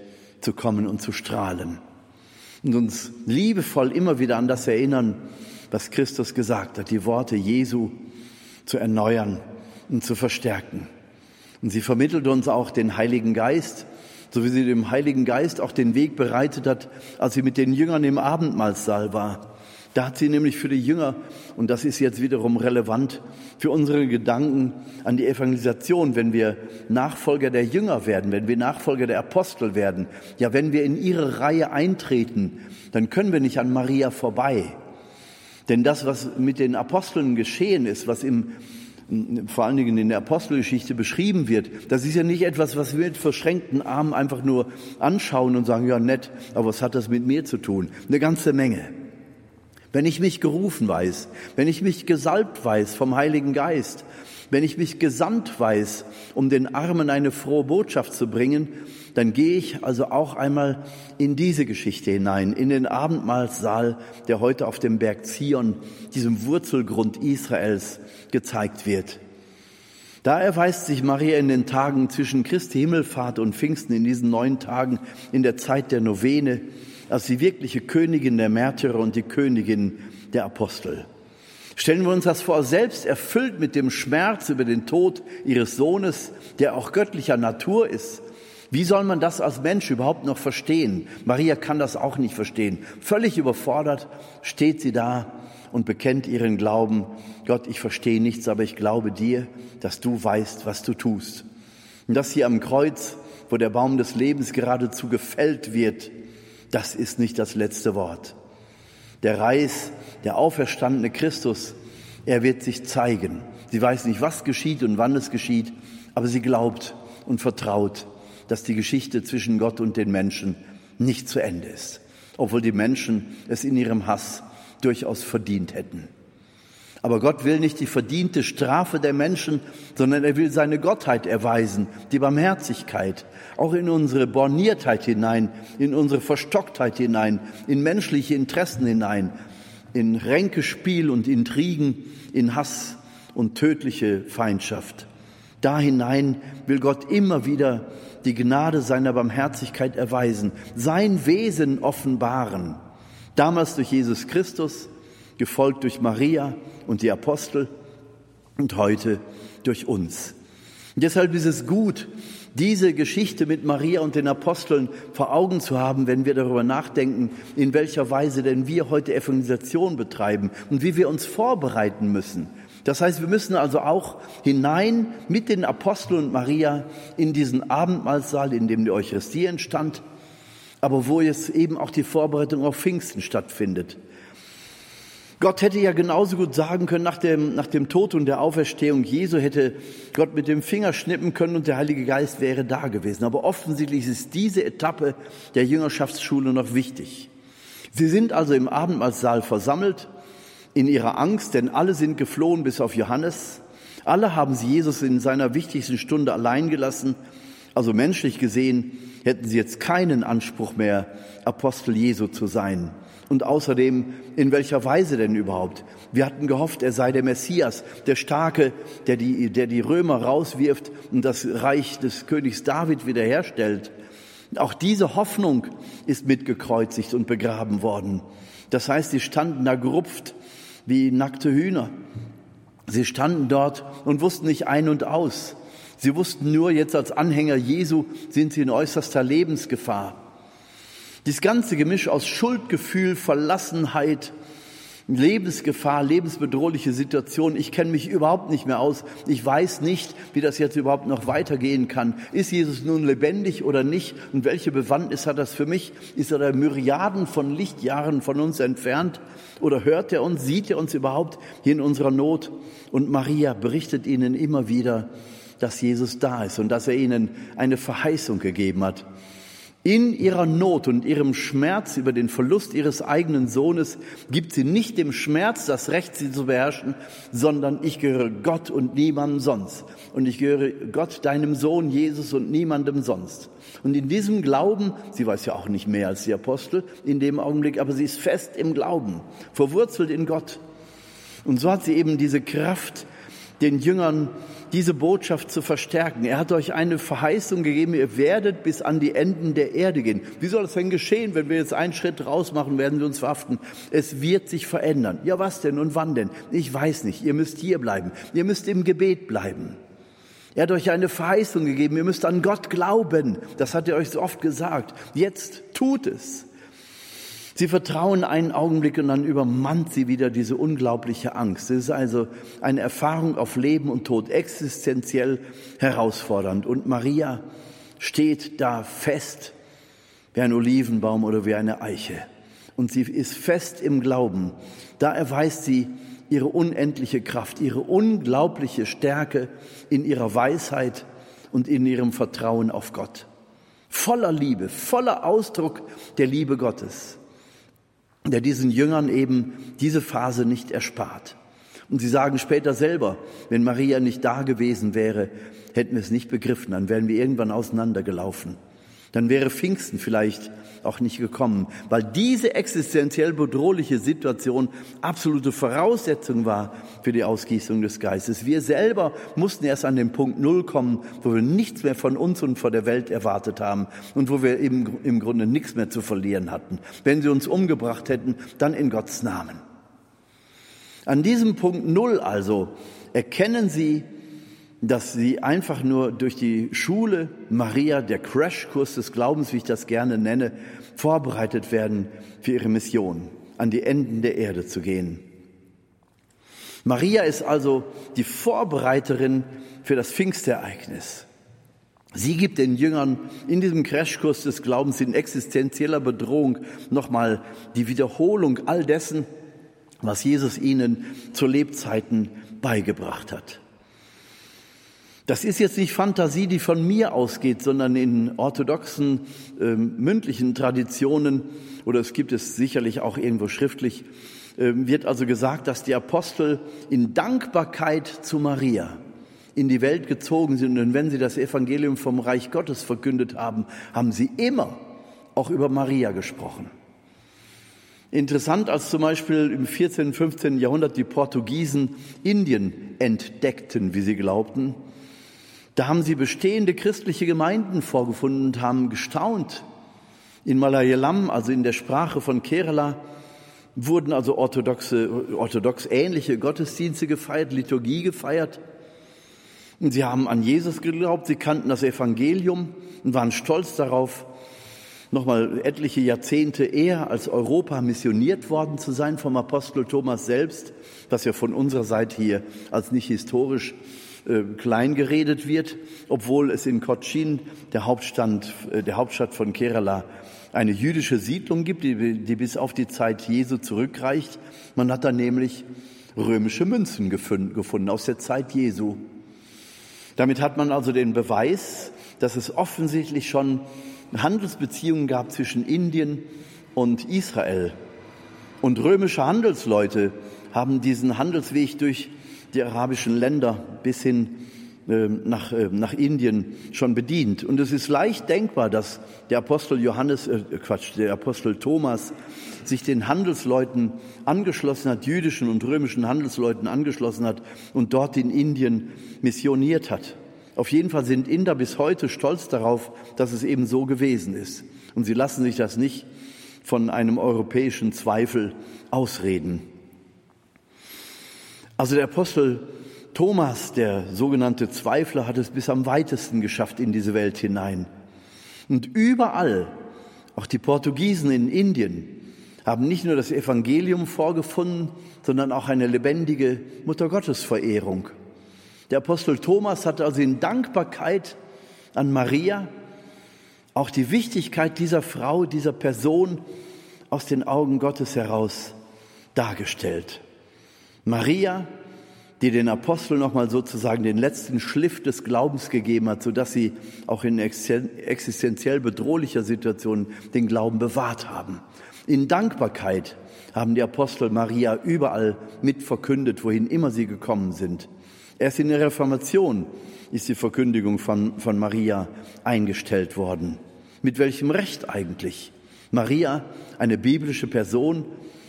zu kommen und zu strahlen und uns liebevoll immer wieder an das erinnern, was Christus gesagt hat, die Worte Jesu zu erneuern und zu verstärken. Und sie vermittelt uns auch den Heiligen Geist, so wie sie dem Heiligen Geist auch den Weg bereitet hat, als sie mit den Jüngern im Abendmahlsaal war. Da hat sie nämlich für die Jünger, und das ist jetzt wiederum relevant für unsere Gedanken an die Evangelisation, wenn wir Nachfolger der Jünger werden, wenn wir Nachfolger der Apostel werden, ja, wenn wir in ihre Reihe eintreten, dann können wir nicht an Maria vorbei. Denn das, was mit den Aposteln geschehen ist, was im vor allen Dingen in der Apostelgeschichte beschrieben wird, das ist ja nicht etwas, was wir mit verschränkten Armen einfach nur anschauen und sagen, ja nett, aber was hat das mit mir zu tun? Eine ganze Menge wenn ich mich gerufen weiß, wenn ich mich gesalbt weiß vom Heiligen Geist, wenn ich mich gesandt weiß, um den Armen eine frohe Botschaft zu bringen, dann gehe ich also auch einmal in diese Geschichte hinein, in den Abendmahlsaal, der heute auf dem Berg Zion, diesem Wurzelgrund Israels, gezeigt wird. Da erweist sich Maria in den Tagen zwischen Christi Himmelfahrt und Pfingsten, in diesen neun Tagen, in der Zeit der Novene, als die wirkliche Königin der Märtyrer und die Königin der Apostel. Stellen wir uns das vor, selbst erfüllt mit dem Schmerz über den Tod ihres Sohnes, der auch göttlicher Natur ist, Wie soll man das als Mensch überhaupt noch verstehen? Maria kann das auch nicht verstehen. Völlig überfordert steht sie da und bekennt ihren Glauben. Gott, ich verstehe nichts, aber ich glaube dir, dass du weißt, was du tust. Und das hier am Kreuz, wo der Baum des Lebens geradezu gefällt wird, das ist nicht das letzte Wort. Der Reis, der auferstandene Christus, er wird sich zeigen. Sie weiß nicht, was geschieht und wann es geschieht, aber sie glaubt und vertraut, dass die Geschichte zwischen Gott und den Menschen nicht zu Ende ist, obwohl die Menschen es in ihrem Hass durchaus verdient hätten. Aber Gott will nicht die verdiente Strafe der Menschen, sondern er will seine Gottheit erweisen, die Barmherzigkeit, auch in unsere Borniertheit hinein, in unsere Verstocktheit hinein, in menschliche Interessen hinein, in Ränkespiel und Intrigen, in Hass und tödliche Feindschaft. Da hinein will Gott immer wieder die Gnade seiner Barmherzigkeit erweisen, sein Wesen offenbaren. Damals durch Jesus Christus, gefolgt durch Maria und die Apostel und heute durch uns. Und deshalb ist es gut, diese Geschichte mit Maria und den Aposteln vor Augen zu haben, wenn wir darüber nachdenken, in welcher Weise denn wir heute Evangelisation betreiben und wie wir uns vorbereiten müssen. Das heißt, wir müssen also auch hinein mit den Aposteln und Maria in diesen Abendmahlsaal, in dem die Eucharistie entstand, aber wo jetzt eben auch die Vorbereitung auf Pfingsten stattfindet. Gott hätte ja genauso gut sagen können, nach dem, nach dem Tod und der Auferstehung Jesu hätte Gott mit dem Finger schnippen können und der Heilige Geist wäre da gewesen. Aber offensichtlich ist diese Etappe der Jüngerschaftsschule noch wichtig. Sie sind also im Abendmahlsaal versammelt, in ihrer Angst, denn alle sind geflohen bis auf Johannes. Alle haben sie Jesus in seiner wichtigsten Stunde allein gelassen. Also menschlich gesehen hätten sie jetzt keinen Anspruch mehr, Apostel Jesu zu sein. Und außerdem, in welcher Weise denn überhaupt? Wir hatten gehofft, er sei der Messias, der Starke, der die, der die Römer rauswirft und das Reich des Königs David wiederherstellt. Auch diese Hoffnung ist mitgekreuzigt und begraben worden. Das heißt, sie standen da gerupft wie nackte Hühner. Sie standen dort und wussten nicht ein und aus. Sie wussten nur, jetzt als Anhänger Jesu sind sie in äußerster Lebensgefahr. Dieses ganze Gemisch aus Schuldgefühl, Verlassenheit, Lebensgefahr, lebensbedrohliche Situation. Ich kenne mich überhaupt nicht mehr aus. Ich weiß nicht, wie das jetzt überhaupt noch weitergehen kann. Ist Jesus nun lebendig oder nicht? Und welche Bewandtnis hat das für mich? Ist er da Myriaden von Lichtjahren von uns entfernt? Oder hört er uns, sieht er uns überhaupt hier in unserer Not? Und Maria berichtet ihnen immer wieder, dass Jesus da ist und dass er ihnen eine Verheißung gegeben hat. In ihrer Not und ihrem Schmerz über den Verlust ihres eigenen Sohnes gibt sie nicht dem Schmerz das Recht, sie zu beherrschen, sondern ich gehöre Gott und niemandem sonst. Und ich gehöre Gott, deinem Sohn Jesus und niemandem sonst. Und in diesem Glauben, sie weiß ja auch nicht mehr als die Apostel in dem Augenblick, aber sie ist fest im Glauben, verwurzelt in Gott. Und so hat sie eben diese Kraft, den Jüngern diese Botschaft zu verstärken. Er hat euch eine Verheißung gegeben, ihr werdet bis an die Enden der Erde gehen. Wie soll das denn geschehen, wenn wir jetzt einen Schritt raus machen, werden wir uns verhaften? Es wird sich verändern. Ja, was denn und wann denn? Ich weiß nicht. Ihr müsst hier bleiben. Ihr müsst im Gebet bleiben. Er hat euch eine Verheißung gegeben. Ihr müsst an Gott glauben. Das hat er euch so oft gesagt. Jetzt tut es. Sie vertrauen einen Augenblick und dann übermannt sie wieder diese unglaubliche Angst. Es ist also eine Erfahrung auf Leben und Tod, existenziell herausfordernd. Und Maria steht da fest wie ein Olivenbaum oder wie eine Eiche. Und sie ist fest im Glauben. Da erweist sie ihre unendliche Kraft, ihre unglaubliche Stärke in ihrer Weisheit und in ihrem Vertrauen auf Gott. Voller Liebe, voller Ausdruck der Liebe Gottes der diesen Jüngern eben diese Phase nicht erspart. Und sie sagen später selber, wenn Maria nicht da gewesen wäre, hätten wir es nicht begriffen, dann wären wir irgendwann auseinandergelaufen. Dann wäre Pfingsten vielleicht auch nicht gekommen, weil diese existenziell bedrohliche Situation absolute Voraussetzung war für die Ausgießung des Geistes. Wir selber mussten erst an den Punkt Null kommen, wo wir nichts mehr von uns und von der Welt erwartet haben und wo wir eben im Grunde nichts mehr zu verlieren hatten. Wenn sie uns umgebracht hätten, dann in Gottes Namen. An diesem Punkt Null also erkennen sie, dass sie einfach nur durch die Schule Maria, der Crashkurs des Glaubens, wie ich das gerne nenne, vorbereitet werden für ihre Mission, an die Enden der Erde zu gehen. Maria ist also die Vorbereiterin für das Pfingstereignis. Sie gibt den Jüngern in diesem Crashkurs des Glaubens in existenzieller Bedrohung nochmal die Wiederholung all dessen, was Jesus ihnen zu Lebzeiten beigebracht hat. Das ist jetzt nicht Fantasie, die von mir ausgeht, sondern in orthodoxen äh, mündlichen Traditionen, oder es gibt es sicherlich auch irgendwo schriftlich, äh, wird also gesagt, dass die Apostel in Dankbarkeit zu Maria in die Welt gezogen sind und wenn sie das Evangelium vom Reich Gottes verkündet haben, haben sie immer auch über Maria gesprochen. Interessant, als zum Beispiel im 14., 15. Jahrhundert die Portugiesen Indien entdeckten, wie sie glaubten, da haben sie bestehende christliche Gemeinden vorgefunden und haben gestaunt. In Malayalam, also in der Sprache von Kerala, wurden also orthodoxe, orthodox ähnliche Gottesdienste gefeiert, Liturgie gefeiert. Und sie haben an Jesus geglaubt, sie kannten das Evangelium und waren stolz darauf, nochmal etliche Jahrzehnte eher als Europa missioniert worden zu sein vom Apostel Thomas selbst, was ja von unserer Seite hier als nicht historisch äh, klein geredet wird, obwohl es in Cochin, der, Hauptstadt, äh, der Hauptstadt von Kerala, eine jüdische Siedlung gibt, die, die bis auf die Zeit Jesu zurückreicht. Man hat da nämlich römische Münzen gefunden aus der Zeit Jesu. Damit hat man also den Beweis, dass es offensichtlich schon Handelsbeziehungen gab zwischen Indien und Israel. Und römische Handelsleute haben diesen Handelsweg durch die arabischen Länder bis hin äh, nach, äh, nach Indien schon bedient. Und es ist leicht denkbar, dass der Apostel Johannes, äh, Quatsch, der Apostel Thomas sich den Handelsleuten angeschlossen hat, jüdischen und römischen Handelsleuten angeschlossen hat und dort in Indien missioniert hat. Auf jeden Fall sind Inder bis heute stolz darauf, dass es eben so gewesen ist. Und sie lassen sich das nicht von einem europäischen Zweifel ausreden. Also der Apostel Thomas, der sogenannte Zweifler, hat es bis am weitesten geschafft in diese Welt hinein. Und überall, auch die Portugiesen in Indien, haben nicht nur das Evangelium vorgefunden, sondern auch eine lebendige Muttergottesverehrung. Der Apostel Thomas hatte also in Dankbarkeit an Maria auch die Wichtigkeit dieser Frau, dieser Person aus den Augen Gottes heraus dargestellt. Maria, die den Aposteln nochmal sozusagen den letzten Schliff des Glaubens gegeben hat, sodass sie auch in existenziell bedrohlicher Situation den Glauben bewahrt haben. In Dankbarkeit haben die Apostel Maria überall mit verkündet, wohin immer sie gekommen sind. Erst in der Reformation ist die Verkündigung von, von Maria eingestellt worden. Mit welchem Recht eigentlich? Maria, eine biblische Person,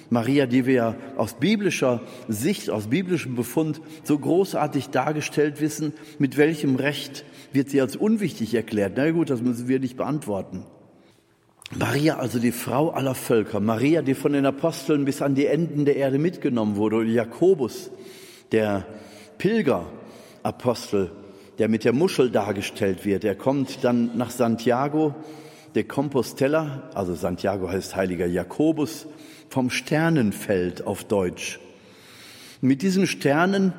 Maria, die wir aus biblischer Sicht, aus biblischem Befund so großartig dargestellt wissen, mit welchem Recht wird sie als unwichtig erklärt? Na gut, das müssen wir nicht beantworten. Maria, also die Frau aller Völker, Maria, die von den Aposteln bis an die Enden der Erde mitgenommen wurde, und Jakobus, der Pilgerapostel, der mit der Muschel dargestellt wird. Er kommt dann nach Santiago de Compostela, also Santiago heißt heiliger Jakobus, vom Sternenfeld auf Deutsch. Mit diesen Sternen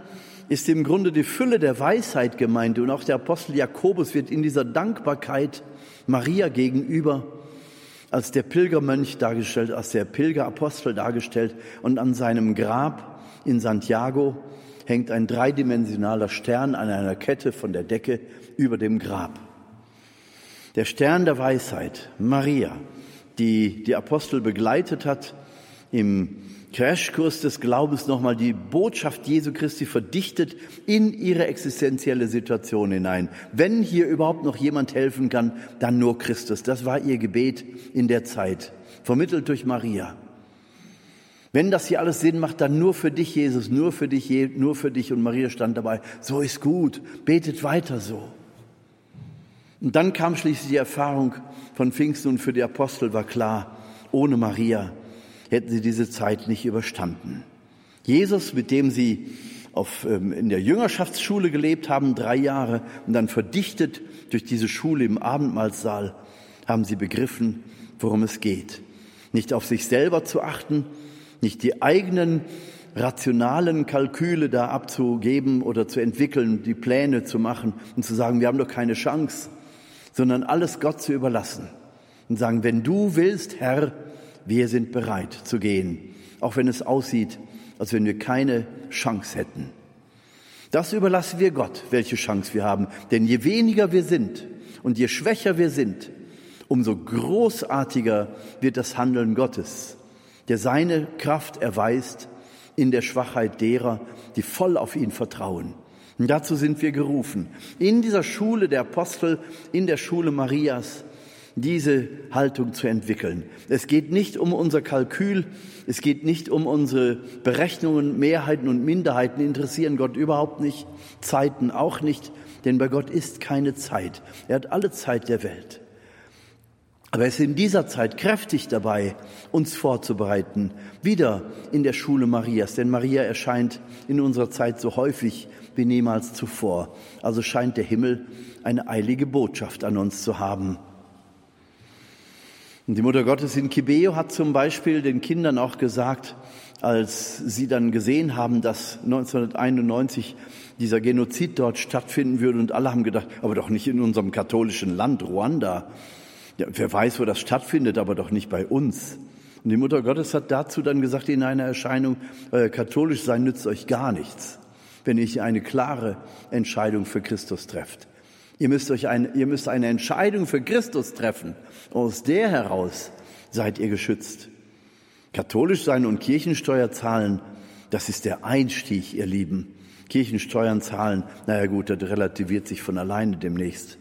ist im Grunde die Fülle der Weisheit gemeint und auch der Apostel Jakobus wird in dieser Dankbarkeit Maria gegenüber als der Pilgermönch dargestellt, als der Pilgerapostel dargestellt und an seinem Grab in Santiago hängt ein dreidimensionaler Stern an einer Kette von der Decke über dem Grab. Der Stern der Weisheit, Maria, die die Apostel begleitet hat im Crashkurs des Glaubens nochmal die Botschaft Jesu Christi verdichtet in ihre existenzielle Situation hinein. Wenn hier überhaupt noch jemand helfen kann, dann nur Christus. Das war ihr Gebet in der Zeit, vermittelt durch Maria. Wenn das hier alles Sinn macht, dann nur für dich, Jesus, nur für dich, nur für dich. Und Maria stand dabei, so ist gut, betet weiter so. Und dann kam schließlich die Erfahrung von Pfingsten und für die Apostel war klar, ohne Maria hätten sie diese Zeit nicht überstanden. Jesus, mit dem sie auf, ähm, in der Jüngerschaftsschule gelebt haben, drei Jahre, und dann verdichtet durch diese Schule im Abendmahlsaal haben sie begriffen, worum es geht. Nicht auf sich selber zu achten, nicht die eigenen rationalen Kalküle da abzugeben oder zu entwickeln, die Pläne zu machen und zu sagen, wir haben doch keine Chance, sondern alles Gott zu überlassen und sagen, wenn du willst, Herr, wir sind bereit zu gehen, auch wenn es aussieht, als wenn wir keine Chance hätten. Das überlassen wir Gott, welche Chance wir haben. Denn je weniger wir sind und je schwächer wir sind, umso großartiger wird das Handeln Gottes, der seine Kraft erweist in der Schwachheit derer, die voll auf ihn vertrauen. Und dazu sind wir gerufen. In dieser Schule der Apostel, in der Schule Marias, diese Haltung zu entwickeln. Es geht nicht um unser Kalkül, es geht nicht um unsere Berechnungen, Mehrheiten und Minderheiten interessieren Gott überhaupt nicht, Zeiten auch nicht, denn bei Gott ist keine Zeit. Er hat alle Zeit der Welt. Aber er ist in dieser Zeit kräftig dabei, uns vorzubereiten, wieder in der Schule Marias. Denn Maria erscheint in unserer Zeit so häufig wie niemals zuvor. Also scheint der Himmel eine eilige Botschaft an uns zu haben. Und die Mutter Gottes in Kibeo hat zum Beispiel den Kindern auch gesagt, als sie dann gesehen haben, dass 1991 dieser Genozid dort stattfinden würde und alle haben gedacht, aber doch nicht in unserem katholischen Land, Ruanda. Ja, wer weiß, wo das stattfindet, aber doch nicht bei uns. Und die Mutter Gottes hat dazu dann gesagt in einer Erscheinung, äh, katholisch sein nützt euch gar nichts, wenn ihr eine klare Entscheidung für Christus trefft. Ihr müsst, euch ein, ihr müsst eine Entscheidung für Christus treffen. Aus der heraus seid ihr geschützt. Katholisch sein und Kirchensteuer zahlen, das ist der Einstieg, ihr Lieben. Kirchensteuern zahlen, naja gut, das relativiert sich von alleine demnächst.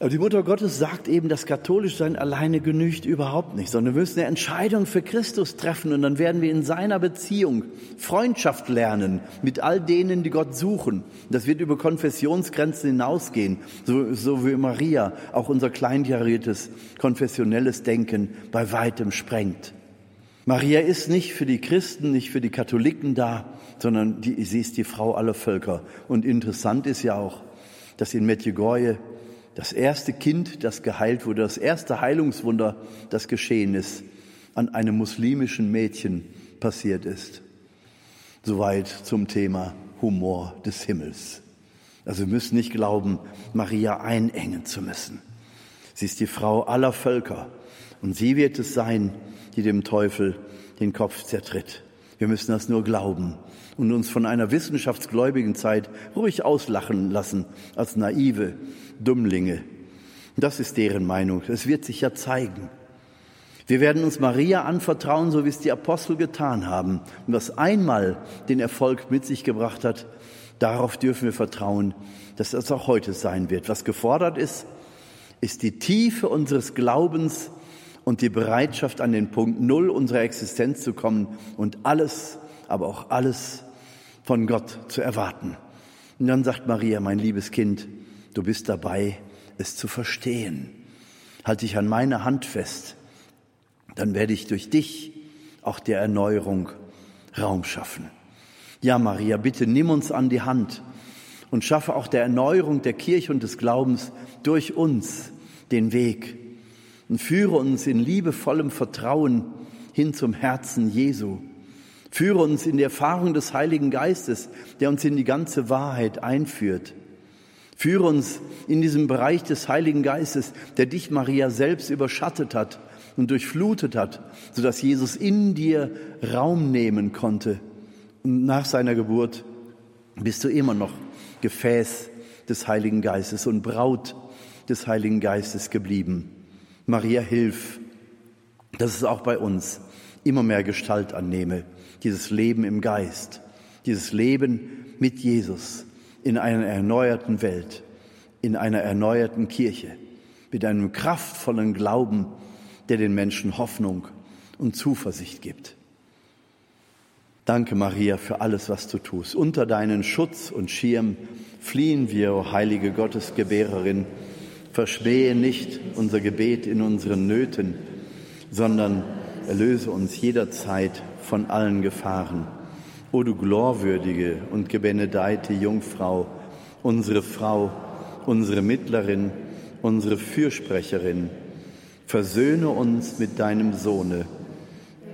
Aber die Mutter Gottes sagt eben, das Katholischsein alleine genügt überhaupt nicht, sondern wir müssen eine Entscheidung für Christus treffen und dann werden wir in seiner Beziehung Freundschaft lernen mit all denen, die Gott suchen. Das wird über Konfessionsgrenzen hinausgehen, so, so wie Maria auch unser kleinkariertes konfessionelles Denken bei weitem sprengt. Maria ist nicht für die Christen, nicht für die Katholiken da, sondern die, sie ist die Frau aller Völker. Und interessant ist ja auch, dass in Medjugorje das erste Kind, das geheilt wurde, das erste Heilungswunder, das geschehen ist, an einem muslimischen Mädchen passiert ist. Soweit zum Thema Humor des Himmels. Also wir müssen nicht glauben, Maria einengen zu müssen. Sie ist die Frau aller Völker und sie wird es sein, die dem Teufel den Kopf zertritt. Wir müssen das nur glauben und uns von einer wissenschaftsgläubigen Zeit ruhig auslachen lassen als naive Dummlinge. Das ist deren Meinung. Es wird sich ja zeigen. Wir werden uns Maria anvertrauen, so wie es die Apostel getan haben. Und was einmal den Erfolg mit sich gebracht hat, darauf dürfen wir vertrauen, dass das auch heute sein wird. Was gefordert ist, ist die Tiefe unseres Glaubens und die Bereitschaft, an den Punkt Null unserer Existenz zu kommen und alles, aber auch alles von Gott zu erwarten. Und dann sagt Maria, mein liebes Kind, Du bist dabei, es zu verstehen. Halte dich an meine Hand fest, dann werde ich durch dich auch der Erneuerung Raum schaffen. Ja, Maria, bitte nimm uns an die Hand und schaffe auch der Erneuerung der Kirche und des Glaubens durch uns den Weg und führe uns in liebevollem Vertrauen hin zum Herzen Jesu. Führe uns in die Erfahrung des Heiligen Geistes, der uns in die ganze Wahrheit einführt. Führe uns in diesem Bereich des Heiligen Geistes, der dich, Maria, selbst überschattet hat und durchflutet hat, sodass Jesus in dir Raum nehmen konnte. Und nach seiner Geburt bist du immer noch Gefäß des Heiligen Geistes und Braut des Heiligen Geistes geblieben. Maria, hilf, dass es auch bei uns immer mehr Gestalt annehme, dieses Leben im Geist, dieses Leben mit Jesus in einer erneuerten Welt, in einer erneuerten Kirche, mit einem kraftvollen Glauben, der den Menschen Hoffnung und Zuversicht gibt. Danke, Maria, für alles, was du tust. Unter deinen Schutz und Schirm fliehen wir, o heilige Gottesgebärerin. Verspähe nicht unser Gebet in unseren Nöten, sondern erlöse uns jederzeit von allen Gefahren O du glorwürdige und gebenedeite Jungfrau, unsere Frau, unsere Mittlerin, unsere Fürsprecherin, versöhne uns mit deinem Sohne,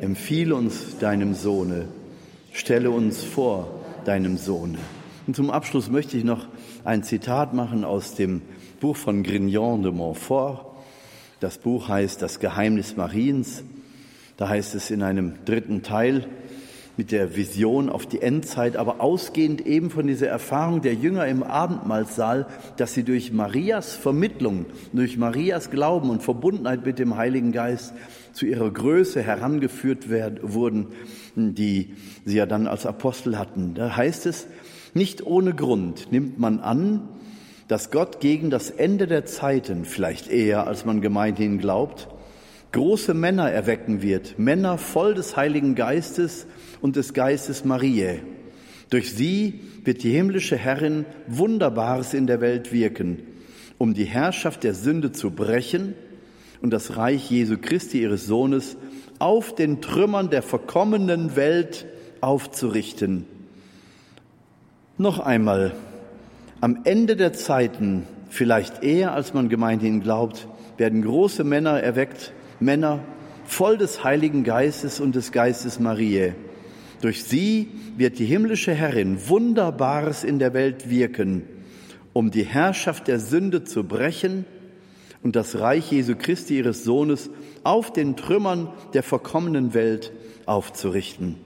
empfiehle uns deinem Sohne, stelle uns vor deinem Sohne. Und zum Abschluss möchte ich noch ein Zitat machen aus dem Buch von Grignon de Montfort. Das Buch heißt Das Geheimnis Mariens. Da heißt es in einem dritten Teil, mit der Vision auf die Endzeit, aber ausgehend eben von dieser Erfahrung der Jünger im Abendmahlsaal, dass sie durch Marias Vermittlung, durch Marias Glauben und Verbundenheit mit dem Heiligen Geist zu ihrer Größe herangeführt werden, wurden, die sie ja dann als Apostel hatten. Da heißt es, nicht ohne Grund nimmt man an, dass Gott gegen das Ende der Zeiten, vielleicht eher als man gemeinhin glaubt, große Männer erwecken wird, Männer voll des Heiligen Geistes und des Geistes Mariä. Durch sie wird die himmlische Herrin Wunderbares in der Welt wirken, um die Herrschaft der Sünde zu brechen und das Reich Jesu Christi ihres Sohnes auf den Trümmern der verkommenen Welt aufzurichten. Noch einmal, am Ende der Zeiten, vielleicht eher als man gemeinhin glaubt, werden große Männer erweckt, Männer voll des Heiligen Geistes und des Geistes Mariä. Durch sie wird die himmlische Herrin Wunderbares in der Welt wirken, um die Herrschaft der Sünde zu brechen und das Reich Jesu Christi ihres Sohnes auf den Trümmern der verkommenen Welt aufzurichten.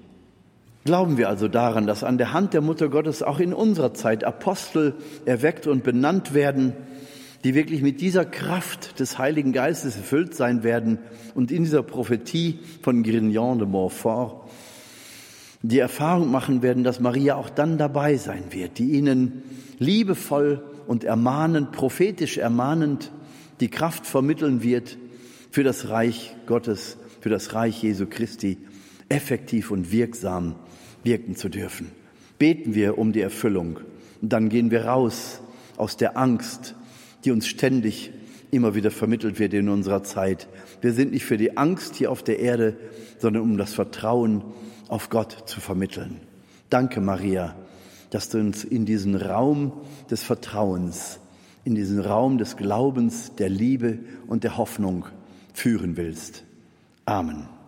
Glauben wir also daran, dass an der Hand der Mutter Gottes auch in unserer Zeit Apostel erweckt und benannt werden, die wirklich mit dieser Kraft des Heiligen Geistes erfüllt sein werden und in dieser Prophetie von Grignon de Montfort die Erfahrung machen werden, dass Maria auch dann dabei sein wird, die ihnen liebevoll und ermahnend, prophetisch ermahnend die Kraft vermitteln wird, für das Reich Gottes, für das Reich Jesu Christi effektiv und wirksam wirken zu dürfen. Beten wir um die Erfüllung und dann gehen wir raus aus der Angst, die uns ständig immer wieder vermittelt wird in unserer Zeit. Wir sind nicht für die Angst hier auf der Erde, sondern um das Vertrauen auf Gott zu vermitteln. Danke, Maria, dass du uns in diesen Raum des Vertrauens, in diesen Raum des Glaubens, der Liebe und der Hoffnung führen willst. Amen.